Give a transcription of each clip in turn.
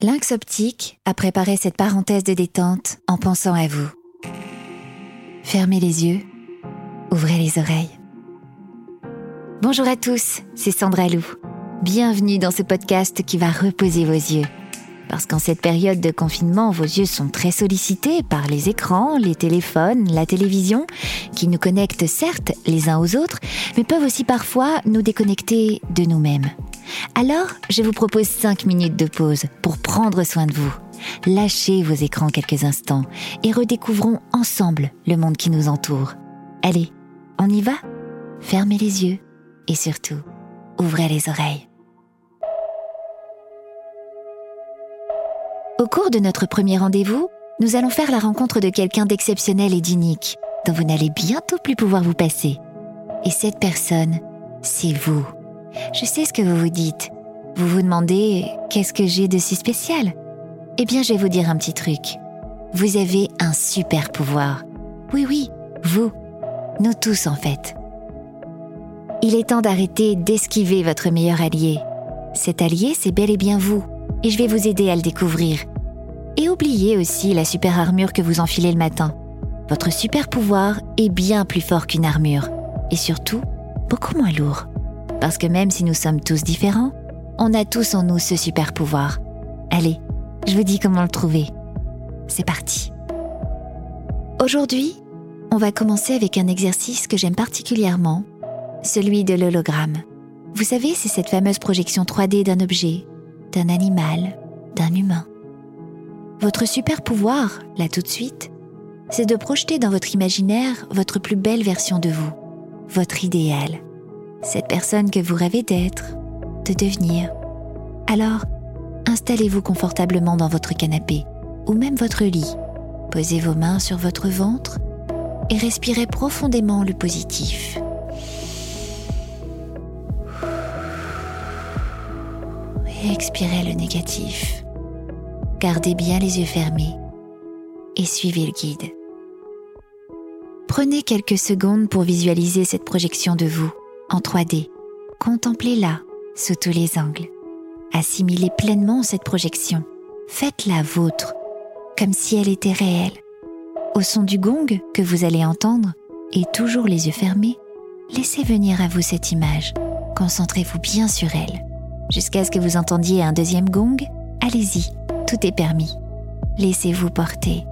Lynx Optique a préparé cette parenthèse de détente en pensant à vous. Fermez les yeux, ouvrez les oreilles. Bonjour à tous, c'est Sandra Lou. Bienvenue dans ce podcast qui va reposer vos yeux. Parce qu'en cette période de confinement, vos yeux sont très sollicités par les écrans, les téléphones, la télévision, qui nous connectent certes les uns aux autres, mais peuvent aussi parfois nous déconnecter de nous-mêmes. Alors, je vous propose 5 minutes de pause pour prendre soin de vous. Lâchez vos écrans quelques instants et redécouvrons ensemble le monde qui nous entoure. Allez, on y va? Fermez les yeux et surtout, ouvrez les oreilles. Au cours de notre premier rendez-vous, nous allons faire la rencontre de quelqu'un d'exceptionnel et d'unique, dont vous n'allez bientôt plus pouvoir vous passer. Et cette personne, c'est vous. Je sais ce que vous vous dites. Vous vous demandez qu'est-ce que j'ai de si spécial? Eh bien, je vais vous dire un petit truc. Vous avez un super pouvoir. Oui, oui, vous. Nous tous, en fait. Il est temps d'arrêter d'esquiver votre meilleur allié. Cet allié, c'est bel et bien vous, et je vais vous aider à le découvrir. Et oubliez aussi la super armure que vous enfilez le matin. Votre super pouvoir est bien plus fort qu'une armure, et surtout, beaucoup moins lourd. Parce que même si nous sommes tous différents, on a tous en nous ce super pouvoir. Allez, je vous dis comment le trouver. C'est parti. Aujourd'hui, on va commencer avec un exercice que j'aime particulièrement, celui de l'hologramme. Vous savez, c'est cette fameuse projection 3D d'un objet, d'un animal, d'un humain. Votre super pouvoir, là tout de suite, c'est de projeter dans votre imaginaire votre plus belle version de vous, votre idéal cette personne que vous rêvez d'être, de devenir. Alors, installez-vous confortablement dans votre canapé ou même votre lit. Posez vos mains sur votre ventre et respirez profondément le positif. Et expirez le négatif. Gardez bien les yeux fermés et suivez le guide. Prenez quelques secondes pour visualiser cette projection de vous en 3D. Contemplez-la sous tous les angles. Assimilez pleinement cette projection. Faites-la vôtre, comme si elle était réelle. Au son du gong que vous allez entendre, et toujours les yeux fermés, laissez venir à vous cette image. Concentrez-vous bien sur elle. Jusqu'à ce que vous entendiez un deuxième gong, allez-y, tout est permis. Laissez-vous porter.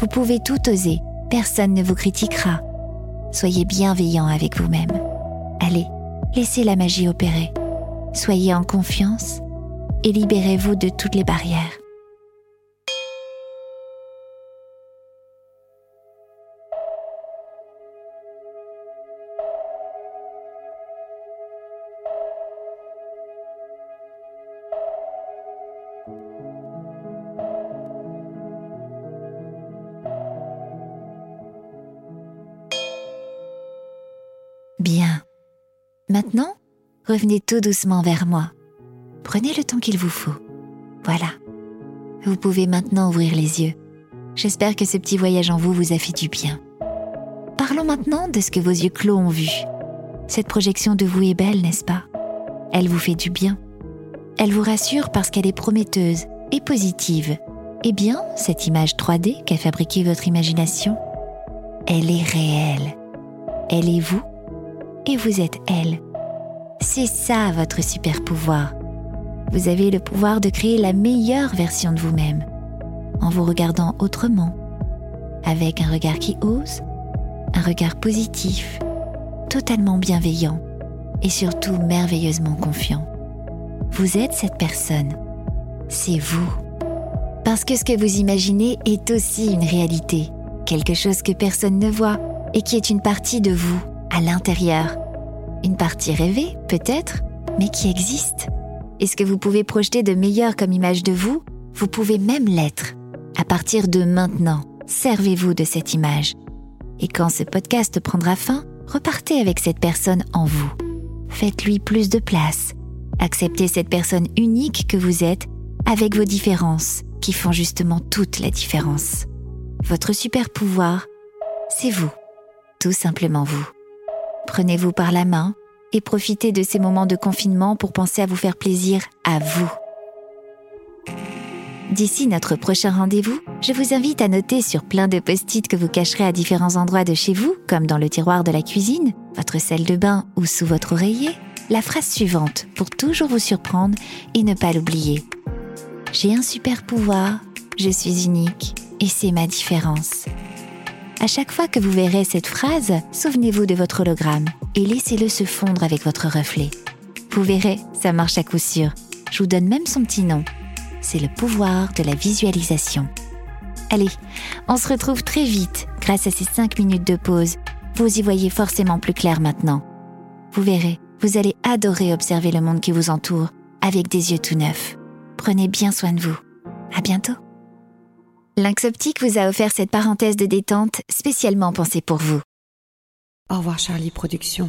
Vous pouvez tout oser, personne ne vous critiquera. Soyez bienveillant avec vous-même. Allez, laissez la magie opérer. Soyez en confiance et libérez-vous de toutes les barrières. Bien. Maintenant, revenez tout doucement vers moi. Prenez le temps qu'il vous faut. Voilà. Vous pouvez maintenant ouvrir les yeux. J'espère que ce petit voyage en vous vous a fait du bien. Parlons maintenant de ce que vos yeux clos ont vu. Cette projection de vous est belle, n'est-ce pas? Elle vous fait du bien. Elle vous rassure parce qu'elle est prometteuse et positive. Eh bien, cette image 3D qu'a fabriquée votre imagination, elle est réelle. Elle est vous et vous êtes elle. C'est ça votre super pouvoir. Vous avez le pouvoir de créer la meilleure version de vous-même, en vous regardant autrement, avec un regard qui ose, un regard positif, totalement bienveillant et surtout merveilleusement confiant. Vous êtes cette personne. C'est vous. Parce que ce que vous imaginez est aussi une réalité, quelque chose que personne ne voit et qui est une partie de vous à l'intérieur. Une partie rêvée, peut-être, mais qui existe. Et ce que vous pouvez projeter de meilleur comme image de vous, vous pouvez même l'être. À partir de maintenant, servez-vous de cette image. Et quand ce podcast prendra fin, repartez avec cette personne en vous. Faites-lui plus de place. Acceptez cette personne unique que vous êtes avec vos différences qui font justement toute la différence. Votre super pouvoir, c'est vous. Tout simplement vous. Prenez-vous par la main et profitez de ces moments de confinement pour penser à vous faire plaisir à vous. D'ici notre prochain rendez-vous, je vous invite à noter sur plein de post-it que vous cacherez à différents endroits de chez vous, comme dans le tiroir de la cuisine, votre salle de bain ou sous votre oreiller, la phrase suivante pour toujours vous surprendre et ne pas l'oublier. J'ai un super pouvoir, je suis unique et c'est ma différence. À chaque fois que vous verrez cette phrase, souvenez-vous de votre hologramme et laissez-le se fondre avec votre reflet. Vous verrez, ça marche à coup sûr. Je vous donne même son petit nom. C'est le pouvoir de la visualisation. Allez, on se retrouve très vite grâce à ces 5 minutes de pause. Vous y voyez forcément plus clair maintenant. Vous verrez, vous allez adorer observer le monde qui vous entoure avec des yeux tout neufs. Prenez bien soin de vous. À bientôt. Lynx Optique vous a offert cette parenthèse de détente spécialement pensée pour vous. Au revoir Charlie Productions.